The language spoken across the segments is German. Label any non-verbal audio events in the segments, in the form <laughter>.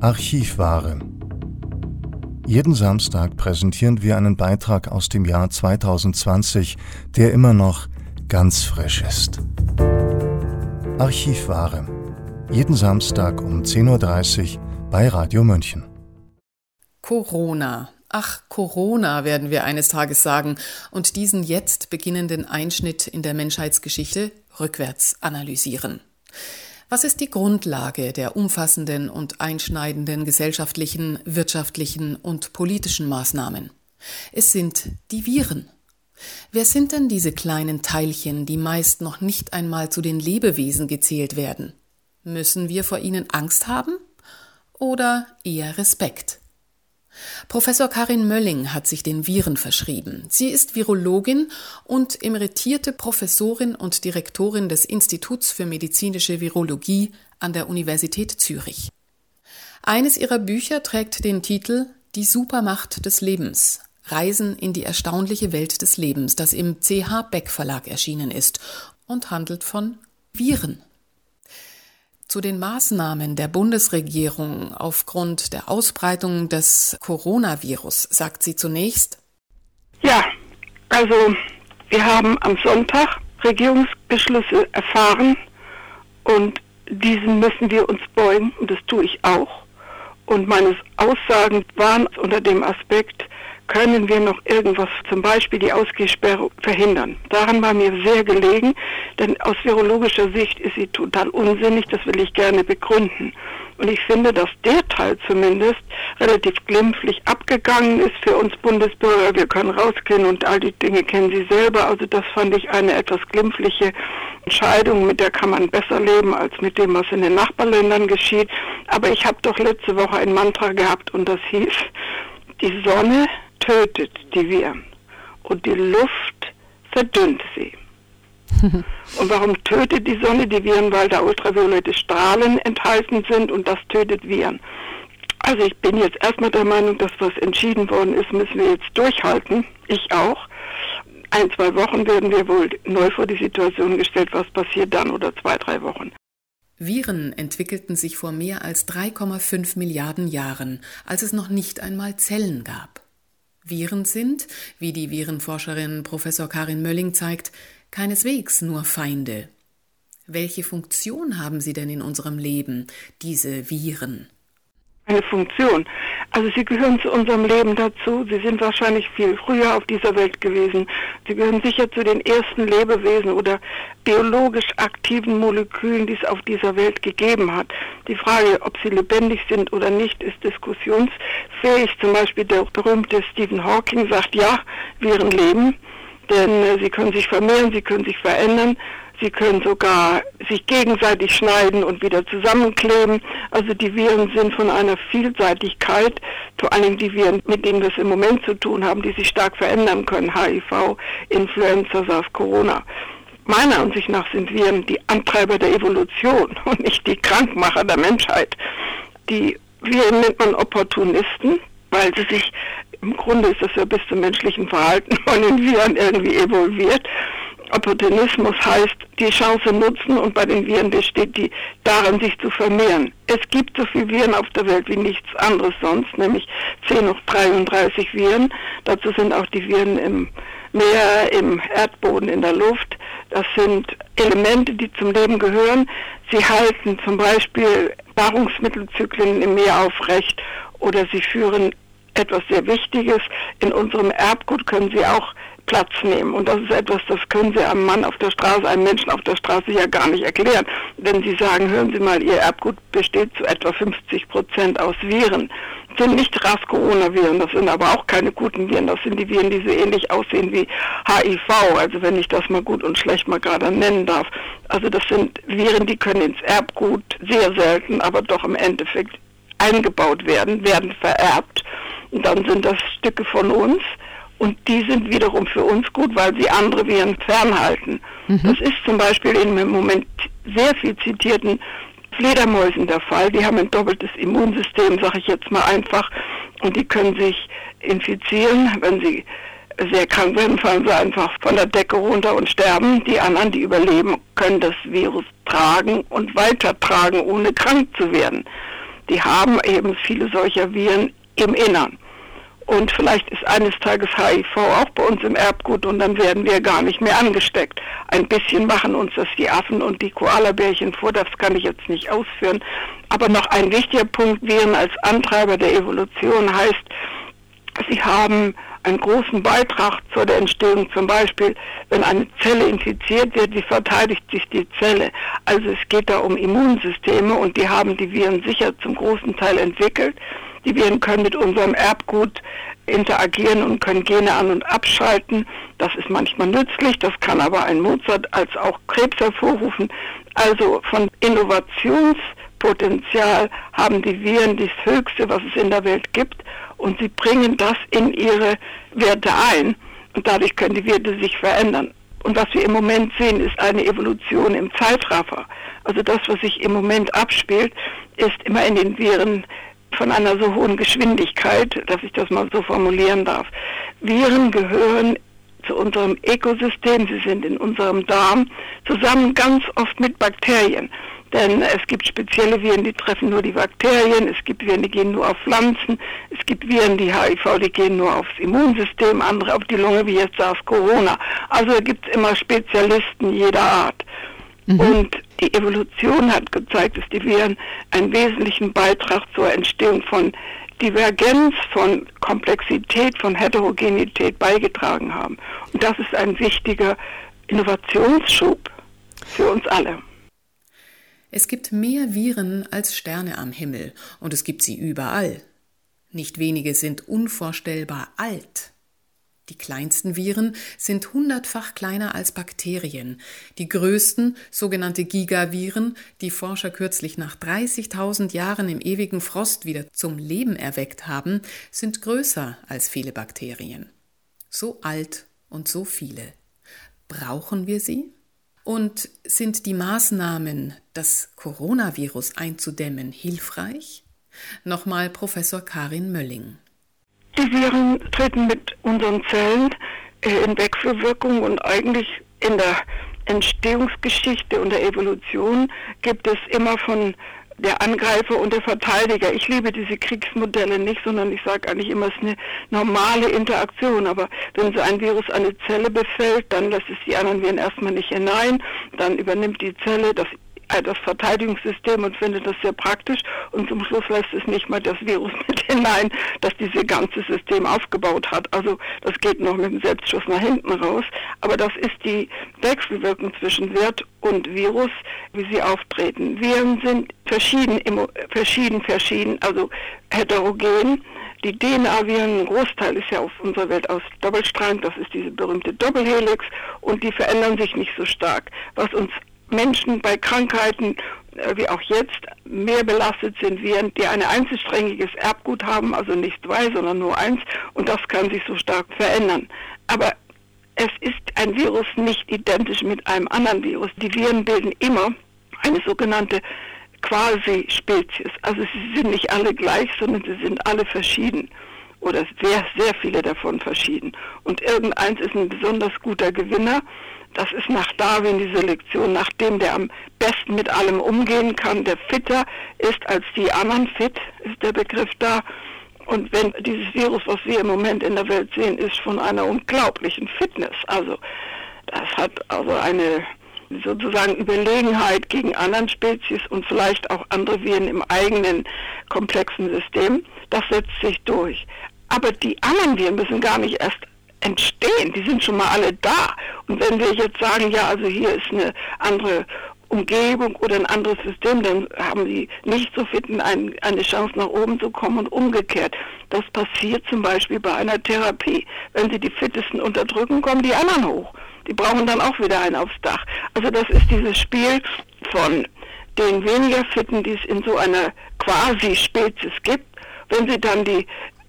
Archivware. Jeden Samstag präsentieren wir einen Beitrag aus dem Jahr 2020, der immer noch ganz frisch ist. Archivware. Jeden Samstag um 10.30 Uhr bei Radio München. Corona. Ach, Corona werden wir eines Tages sagen und diesen jetzt beginnenden Einschnitt in der Menschheitsgeschichte rückwärts analysieren. Was ist die Grundlage der umfassenden und einschneidenden gesellschaftlichen, wirtschaftlichen und politischen Maßnahmen? Es sind die Viren. Wer sind denn diese kleinen Teilchen, die meist noch nicht einmal zu den Lebewesen gezählt werden? Müssen wir vor ihnen Angst haben? Oder eher Respekt? Professor Karin Mölling hat sich den Viren verschrieben. Sie ist Virologin und emeritierte Professorin und Direktorin des Instituts für medizinische Virologie an der Universität Zürich. Eines ihrer Bücher trägt den Titel Die Supermacht des Lebens. Reisen in die erstaunliche Welt des Lebens, das im CH Beck Verlag erschienen ist und handelt von Viren. Zu den Maßnahmen der Bundesregierung aufgrund der Ausbreitung des Coronavirus sagt sie zunächst. Ja, also wir haben am Sonntag Regierungsbeschlüsse erfahren und diesen müssen wir uns beugen und das tue ich auch. Und meine Aussagen waren unter dem Aspekt, können wir noch irgendwas, zum Beispiel die Ausgehsperre, verhindern. Daran war mir sehr gelegen, denn aus virologischer Sicht ist sie total unsinnig, das will ich gerne begründen. Und ich finde, dass der Teil zumindest relativ glimpflich abgegangen ist für uns Bundesbürger. Wir können rausgehen und all die Dinge kennen Sie selber. Also das fand ich eine etwas glimpfliche Entscheidung, mit der kann man besser leben als mit dem, was in den Nachbarländern geschieht. Aber ich habe doch letzte Woche ein Mantra gehabt und das hieß, die Sonne tötet die Viren und die Luft verdünnt sie. <laughs> und warum tötet die Sonne die Viren? Weil da ultraviolette Strahlen enthalten sind und das tötet Viren. Also ich bin jetzt erstmal der Meinung, dass was entschieden worden ist, müssen wir jetzt durchhalten. Ich auch. Ein, zwei Wochen werden wir wohl neu vor die Situation gestellt, was passiert dann oder zwei, drei Wochen. Viren entwickelten sich vor mehr als 3,5 Milliarden Jahren, als es noch nicht einmal Zellen gab. Viren sind, wie die Virenforscherin Professor Karin Mölling zeigt, keineswegs nur Feinde. Welche Funktion haben sie denn in unserem Leben, diese Viren? Eine Funktion. Also sie gehören zu unserem Leben dazu. Sie sind wahrscheinlich viel früher auf dieser Welt gewesen. Sie gehören sicher zu den ersten Lebewesen oder biologisch aktiven Molekülen, die es auf dieser Welt gegeben hat. Die Frage, ob sie lebendig sind oder nicht, ist diskussionsfähig. Zum Beispiel der berühmte Stephen Hawking sagt, ja, Viren leben, denn äh, sie können sich vermehren, sie können sich verändern. Sie können sogar sich gegenseitig schneiden und wieder zusammenkleben. Also die Viren sind von einer Vielseitigkeit, vor allem die Viren, mit denen wir es im Moment zu tun haben, die sich stark verändern können. HIV, Influenza, SARS, Corona. Meiner Ansicht nach sind Viren die Antreiber der Evolution <laughs> und nicht die Krankmacher der Menschheit. Die Viren nennt man Opportunisten, weil sie sich, im Grunde ist das ja bis zum menschlichen Verhalten von den Viren irgendwie evolviert Opportunismus heißt, die Chance nutzen und bei den Viren besteht die darin, sich zu vermehren. Es gibt so viele Viren auf der Welt wie nichts anderes sonst, nämlich 10 hoch 33 Viren. Dazu sind auch die Viren im Meer, im Erdboden, in der Luft. Das sind Elemente, die zum Leben gehören. Sie halten zum Beispiel Nahrungsmittelzyklen im Meer aufrecht oder sie führen etwas sehr Wichtiges. In unserem Erbgut können sie auch Platz nehmen. Und das ist etwas, das können Sie einem Mann auf der Straße, einem Menschen auf der Straße ja gar nicht erklären. Wenn Sie sagen, hören Sie mal, Ihr Erbgut besteht zu etwa 50 Prozent aus Viren. Das sind nicht RAS-Corona-Viren, das sind aber auch keine guten Viren. Das sind die Viren, die so ähnlich aussehen wie HIV, also wenn ich das mal gut und schlecht mal gerade nennen darf. Also das sind Viren, die können ins Erbgut sehr selten, aber doch im Endeffekt eingebaut werden, werden vererbt. Und dann sind das Stücke von uns und die sind wiederum für uns gut, weil sie andere Viren fernhalten. Mhm. Das ist zum Beispiel im Moment sehr viel zitierten Fledermäusen der Fall. Die haben ein doppeltes Immunsystem, sage ich jetzt mal einfach, und die können sich infizieren, wenn sie sehr krank werden, fallen sie einfach von der Decke runter und sterben. Die anderen, die überleben, können das Virus tragen und weitertragen, ohne krank zu werden. die haben eben viele solcher Viren im Innern. Und vielleicht ist eines Tages HIV auch bei uns im Erbgut und dann werden wir gar nicht mehr angesteckt. Ein bisschen machen uns das die Affen und die Koalabärchen vor, das kann ich jetzt nicht ausführen. Aber noch ein wichtiger Punkt, Viren als Antreiber der Evolution heißt, sie haben einen großen Beitrag zur der Entstehung. Zum Beispiel, wenn eine Zelle infiziert wird, wie verteidigt sich die Zelle? Also es geht da um Immunsysteme und die haben die Viren sicher zum großen Teil entwickelt. Die Viren können mit unserem Erbgut interagieren und können Gene an- und abschalten. Das ist manchmal nützlich, das kann aber ein Mozart als auch Krebs hervorrufen. Also von Innovationspotenzial haben die Viren das Höchste, was es in der Welt gibt und sie bringen das in ihre Werte ein und dadurch können die Werte sich verändern. Und was wir im Moment sehen, ist eine Evolution im Zeitraffer. Also das, was sich im Moment abspielt, ist immer in den Viren von einer so hohen Geschwindigkeit, dass ich das mal so formulieren darf. Viren gehören zu unserem Ökosystem, sie sind in unserem Darm, zusammen ganz oft mit Bakterien. Denn es gibt spezielle Viren, die treffen nur die Bakterien, es gibt Viren, die gehen nur auf Pflanzen, es gibt Viren, die HIV, die gehen nur aufs Immunsystem, andere auf die Lunge, wie jetzt SARS-Corona. Also gibt es immer Spezialisten jeder Art. Mhm. Und die Evolution hat gezeigt, dass die Viren einen wesentlichen Beitrag zur Entstehung von Divergenz, von Komplexität, von Heterogenität beigetragen haben. Und das ist ein wichtiger Innovationsschub für uns alle. Es gibt mehr Viren als Sterne am Himmel, und es gibt sie überall. Nicht wenige sind unvorstellbar alt. Die kleinsten Viren sind hundertfach kleiner als Bakterien. Die größten, sogenannte Gigaviren, die Forscher kürzlich nach 30.000 Jahren im ewigen Frost wieder zum Leben erweckt haben, sind größer als viele Bakterien. So alt und so viele. Brauchen wir sie? Und sind die Maßnahmen, das Coronavirus einzudämmen, hilfreich? Nochmal Professor Karin Mölling. Die Viren treten mit unseren Zellen äh, in Wechselwirkung und eigentlich in der Entstehungsgeschichte und der Evolution gibt es immer von der Angreifer und der Verteidiger. Ich liebe diese Kriegsmodelle nicht, sondern ich sage eigentlich immer, es ist eine normale Interaktion. Aber wenn so ein Virus eine Zelle befällt, dann lässt es die anderen Viren erstmal nicht hinein. Dann übernimmt die Zelle das das Verteidigungssystem und findet das sehr praktisch und zum Schluss lässt es nicht mal das Virus <laughs> mit hinein, das dieses ganze System aufgebaut hat. Also das geht noch mit dem Selbstschuss nach hinten raus. Aber das ist die Wechselwirkung zwischen Wirt und Virus, wie sie auftreten. Viren sind verschieden, verschieden, verschieden, also heterogen. Die DNA-Viren, ein Großteil ist ja auf unserer Welt aus Doppelstrang, das ist diese berühmte Doppelhelix und die verändern sich nicht so stark. Was uns Menschen bei Krankheiten äh, wie auch jetzt mehr belastet sind Viren, die ein einzelsträngiges Erbgut haben, also nicht zwei, sondern nur eins, und das kann sich so stark verändern. Aber es ist ein Virus nicht identisch mit einem anderen Virus. Die Viren bilden immer eine sogenannte Quasi-Spezies. Also sie sind nicht alle gleich, sondern sie sind alle verschieden oder sehr, sehr viele davon verschieden. Und irgendeins ist ein besonders guter Gewinner das ist nach Darwin die Selektion, nachdem der am besten mit allem umgehen kann, der fitter ist als die anderen. Fit ist der Begriff da. Und wenn dieses Virus, was wir im Moment in der Welt sehen, ist von einer unglaublichen Fitness. Also das hat also eine sozusagen Überlegenheit gegen anderen Spezies und vielleicht auch andere Viren im eigenen komplexen System. Das setzt sich durch. Aber die anderen Viren müssen gar nicht erst entstehen, die sind schon mal alle da. Und wenn wir jetzt sagen, ja, also hier ist eine andere Umgebung oder ein anderes System, dann haben sie nicht so fit ein, eine Chance nach oben zu kommen und umgekehrt. Das passiert zum Beispiel bei einer Therapie. Wenn sie die Fittesten unterdrücken, kommen die anderen hoch. Die brauchen dann auch wieder einen aufs Dach. Also das ist dieses Spiel von den weniger Fitten, die es in so einer Quasi-Spezies gibt. Wenn sie dann die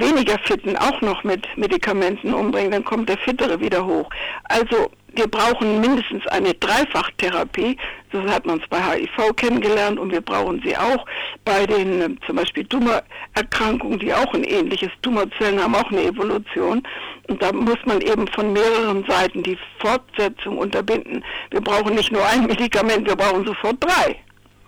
weniger Fitten auch noch mit Medikamenten umbringen, dann kommt der Fittere wieder hoch. Also wir brauchen mindestens eine Dreifachtherapie. Das hat man es bei HIV kennengelernt und wir brauchen sie auch bei den ähm, zum Beispiel Tumorerkrankungen, die auch ein ähnliches Tumorzellen haben, auch eine Evolution. Und da muss man eben von mehreren Seiten die Fortsetzung unterbinden. Wir brauchen nicht nur ein <laughs> Medikament, wir brauchen sofort drei.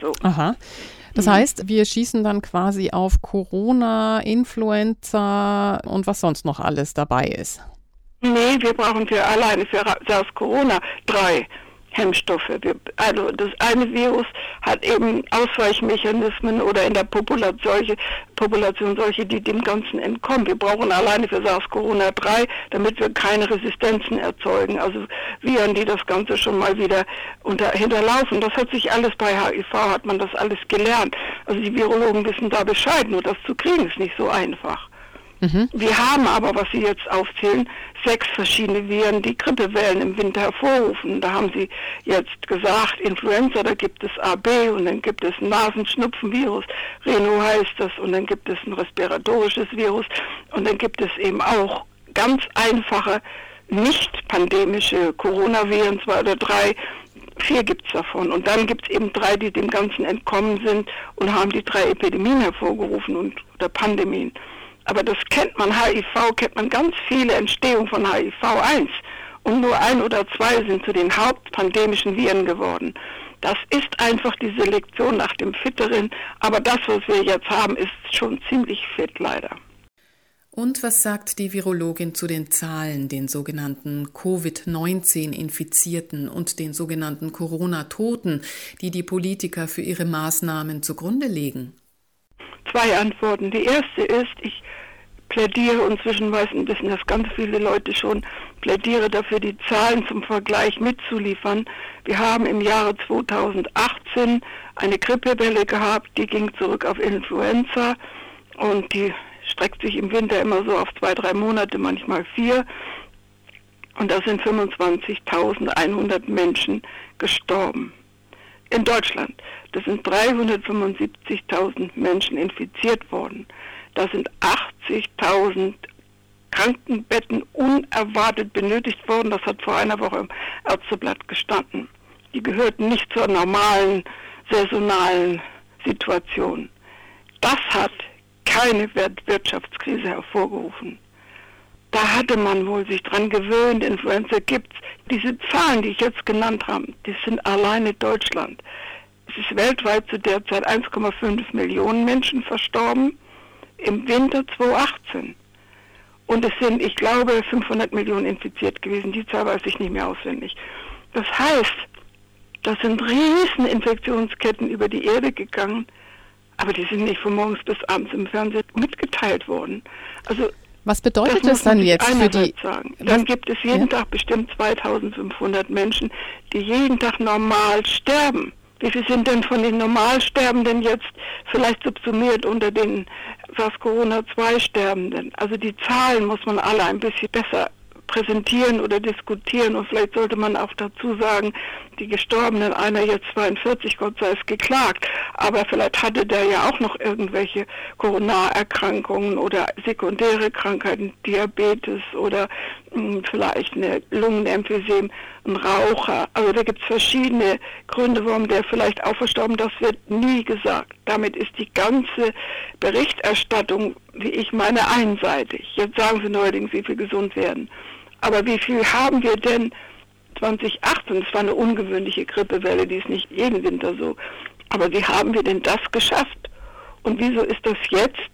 So. Aha. Das mhm. heißt, wir schießen dann quasi auf Corona, Influenza und was sonst noch alles dabei ist. Nee, wir brauchen für alleine für SARS-Corona drei Hemmstoffe. Also das eine Virus hat eben Ausweichmechanismen oder in der Population solche, Population solche, die dem Ganzen entkommen. Wir brauchen alleine für SARS-CoV-2, damit wir keine Resistenzen erzeugen. Also Viren, die das Ganze schon mal wieder unter, hinterlaufen. Das hat sich alles bei HIV, hat man das alles gelernt. Also die Virologen wissen da Bescheid, nur das zu kriegen ist nicht so einfach. Mhm. Wir haben aber, was Sie jetzt aufzählen, sechs verschiedene Viren, die Grippewellen im Winter hervorrufen. Da haben Sie jetzt gesagt, Influenza, da gibt es AB und dann gibt es Nasenschnupfenvirus, Reno heißt das, und dann gibt es ein respiratorisches Virus und dann gibt es eben auch ganz einfache, nicht pandemische Coronaviren, zwei oder drei, vier gibt es davon. Und dann gibt es eben drei, die dem Ganzen entkommen sind und haben die drei Epidemien hervorgerufen und oder Pandemien. Aber das kennt man, HIV kennt man ganz viele Entstehungen von HIV-1 und nur ein oder zwei sind zu den hauptpandemischen Viren geworden. Das ist einfach die Selektion nach dem Fitteren, aber das, was wir jetzt haben, ist schon ziemlich fit leider. Und was sagt die Virologin zu den Zahlen, den sogenannten Covid-19-Infizierten und den sogenannten Corona-Toten, die die Politiker für ihre Maßnahmen zugrunde legen? Zwei Antworten. Die erste ist, ich plädiere und zwischenweise wissen das ganz viele Leute schon, plädiere dafür, die Zahlen zum Vergleich mitzuliefern. Wir haben im Jahre 2018 eine Grippewelle gehabt, die ging zurück auf Influenza und die streckt sich im Winter immer so auf zwei, drei Monate, manchmal vier. Und da sind 25.100 Menschen gestorben. In Deutschland. Das sind 375.000 Menschen infiziert worden. Da sind 80.000 Krankenbetten unerwartet benötigt worden. Das hat vor einer Woche im Ärzteblatt gestanden. Die gehörten nicht zur normalen, saisonalen Situation. Das hat keine Wirtschaftskrise hervorgerufen. Da hatte man wohl sich dran gewöhnt, Influenza gibt's. Diese Zahlen, die ich jetzt genannt habe, die sind alleine Deutschland. Es ist weltweit zu der Zeit 1,5 Millionen Menschen verstorben im Winter 2018. Und es sind, ich glaube, 500 Millionen infiziert gewesen. Die Zahl weiß ich nicht mehr auswendig. Das heißt, das sind riesen Infektionsketten über die Erde gegangen, aber die sind nicht von morgens bis abends im Fernsehen mitgeteilt worden. Also was bedeutet das, das dann jetzt für die? Sagen. Dann gibt es jeden ja? Tag bestimmt 2500 Menschen, die jeden Tag normal sterben. Wie viele sind denn von den Normalsterbenden jetzt vielleicht subsumiert unter den SARS-CoV-2-Sterbenden? Also die Zahlen muss man alle ein bisschen besser präsentieren oder diskutieren. Und vielleicht sollte man auch dazu sagen, die Gestorbenen, einer jetzt 42, Gott sei es geklagt, aber vielleicht hatte der ja auch noch irgendwelche Coronarerkrankungen oder sekundäre Krankheiten, Diabetes oder mh, hm, vielleicht eine Lungenemphysem, ein Raucher. Also da gibt es verschiedene Gründe, warum der vielleicht auch verstorben, das wird nie gesagt. Damit ist die ganze Berichterstattung, wie ich meine, einseitig. Jetzt sagen sie neuerdings, wie viel gesund werden. Aber wie viel haben wir denn 2018? Es war eine ungewöhnliche Grippewelle, die ist nicht jeden Winter so. Aber wie haben wir denn das geschafft? Und wieso ist das jetzt?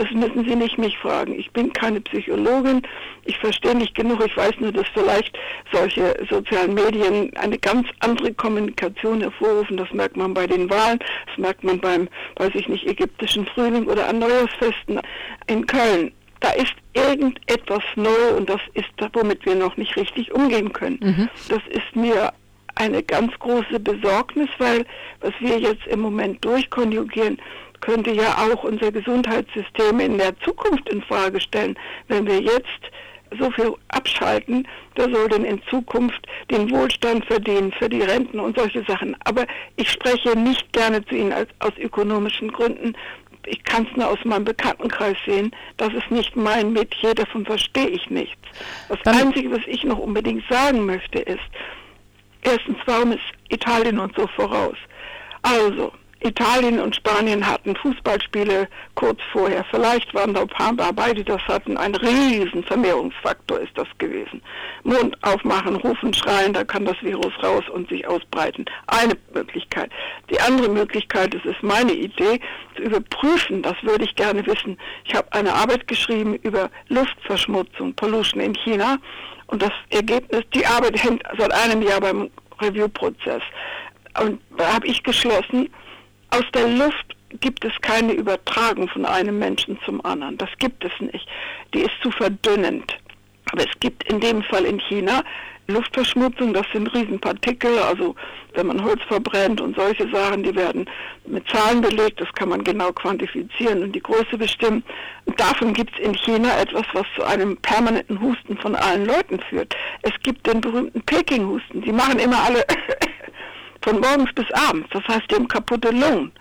Das müssen Sie nicht mich fragen. Ich bin keine Psychologin. Ich verstehe nicht genug. Ich weiß nur, dass vielleicht solche sozialen Medien eine ganz andere Kommunikation hervorrufen. Das merkt man bei den Wahlen. Das merkt man beim, weiß ich nicht, ägyptischen Frühling oder an Neujahrsfesten in Köln da ist irgendetwas neu und das ist das, womit wir noch nicht richtig umgehen können. Mhm. Das ist mir eine ganz große Besorgnis, weil was wir jetzt im Moment durchkonjugieren, könnte ja auch unser Gesundheitssystem in der Zukunft in Frage stellen. Wenn wir jetzt so viel abschalten, wer soll denn in Zukunft den Wohlstand verdienen für die Renten und solche Sachen. Aber ich spreche nicht gerne zu Ihnen als, aus ökonomischen Gründen, ich kann es nur aus meinem Bekanntenkreis sehen, das ist nicht mein Metier, davon verstehe ich nichts. Das Dann Einzige, was ich noch unbedingt sagen möchte, ist, erstens, warum ist Italien uns so voraus? Also, Italien und Spanien hatten Fußballspiele kurz vorher. Vielleicht waren da ein paar dabei, die das hatten. Ein riesen Vermehrungsfaktor ist das gewesen. Mund aufmachen, rufen, schreien, da kann das Virus raus und sich ausbreiten. Eine Möglichkeit. Die andere Möglichkeit, das ist meine Idee, zu überprüfen, das würde ich gerne wissen. Ich habe eine Arbeit geschrieben über Luftverschmutzung, Pollution in China. Und das Ergebnis, die Arbeit hängt seit einem Jahr beim Review-Prozess. Und da habe ich geschlossen, aus der Luft gibt es keine Übertragung von einem Menschen zum anderen. Das gibt es nicht. Die ist zu verdünnend. Aber es gibt in dem Fall in China Luftverschmutzung, das sind Riesenpartikel, also wenn man Holz verbrennt und solche Sachen, die werden mit Zahlen belegt, das kann man genau quantifizieren und die Größe bestimmen. Und davon gibt es in China etwas, was zu einem permanenten Husten von allen Leuten führt. Es gibt den berühmten Peking-Husten, die machen immer alle <laughs> von morgens bis abends. Das heißt, die haben kaputte Lungen.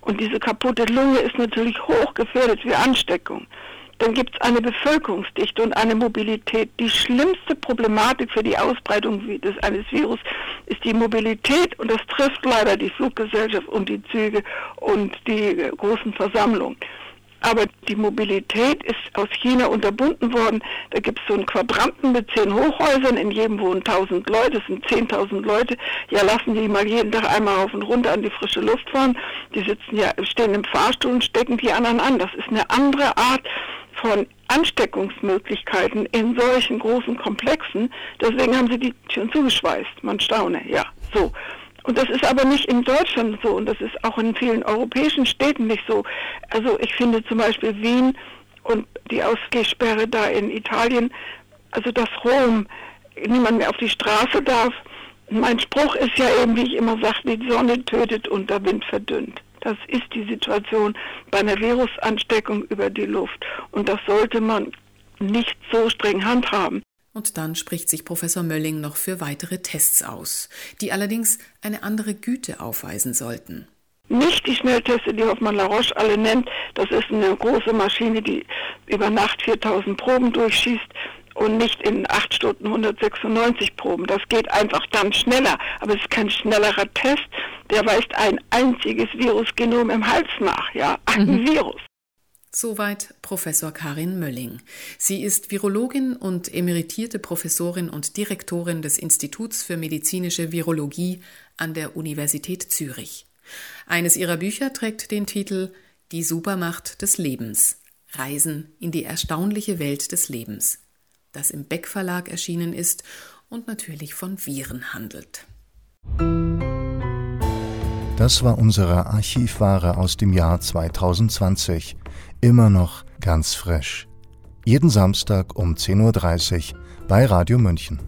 Und diese kaputte Lunge ist natürlich hochgefährdet wie Ansteckung. Dann gibt es eine Bevölkerungsdichte und eine Mobilität. Die schlimmste Problematik für die Ausbreitung des, eines Virus ist die Mobilität und das trifft leider die Fluggesellschaft und die Züge und die großen Versammlungen. Aber die Mobilität ist aus China unterbunden worden. Da gibt es so einen Quadranten mit zehn Hochhäusern, in jedem wohnen 1000 Leute, das sind 10.000 Leute. Ja, lassen die mal jeden Tag einmal auf und runter an die frische Luft fahren. Die sitzen ja, stehen im Fahrstuhl und stecken die anderen an. Das ist eine andere Art von Ansteckungsmöglichkeiten in solchen großen Komplexen. Deswegen haben sie die schon zugeschweißt. Man staune, ja, so. Und das ist aber nicht in Deutschland so und das ist auch in vielen europäischen Städten nicht so. Also ich finde zum Beispiel Wien und die Ausgehsperre da in Italien, also dass Rom niemand mehr auf die Straße darf. Mein Spruch ist ja eben, wie ich immer sage, die Sonne tötet und der Wind verdünnt. Das ist die Situation bei einer Virusansteckung über die Luft. Und das sollte man nicht so streng handhaben. Und dann spricht sich Professor Mölling noch für weitere Tests aus, die allerdings eine andere Güte aufweisen sollten. Nicht die Schnellteste, die Hoffmann La Roche alle nennt. Das ist eine große Maschine, die über Nacht 4000 Proben durchschießt und nicht in 8 Stunden 196 Proben. Das geht einfach dann schneller. Aber es ist kein schnellerer Test. Der weist ein einziges Virusgenom im Hals nach. Ja, ein mhm. Virus. Soweit Professor Karin Mölling. Sie ist Virologin und emeritierte Professorin und Direktorin des Instituts für medizinische Virologie an der Universität Zürich. Eines ihrer Bücher trägt den Titel Die Supermacht des Lebens. Reisen in die erstaunliche Welt des Lebens, das im Beck Verlag erschienen ist und natürlich von Viren handelt. Das war unsere Archivware aus dem Jahr 2020 immer noch ganz frisch. Jeden Samstag um 10.30 Uhr bei Radio München.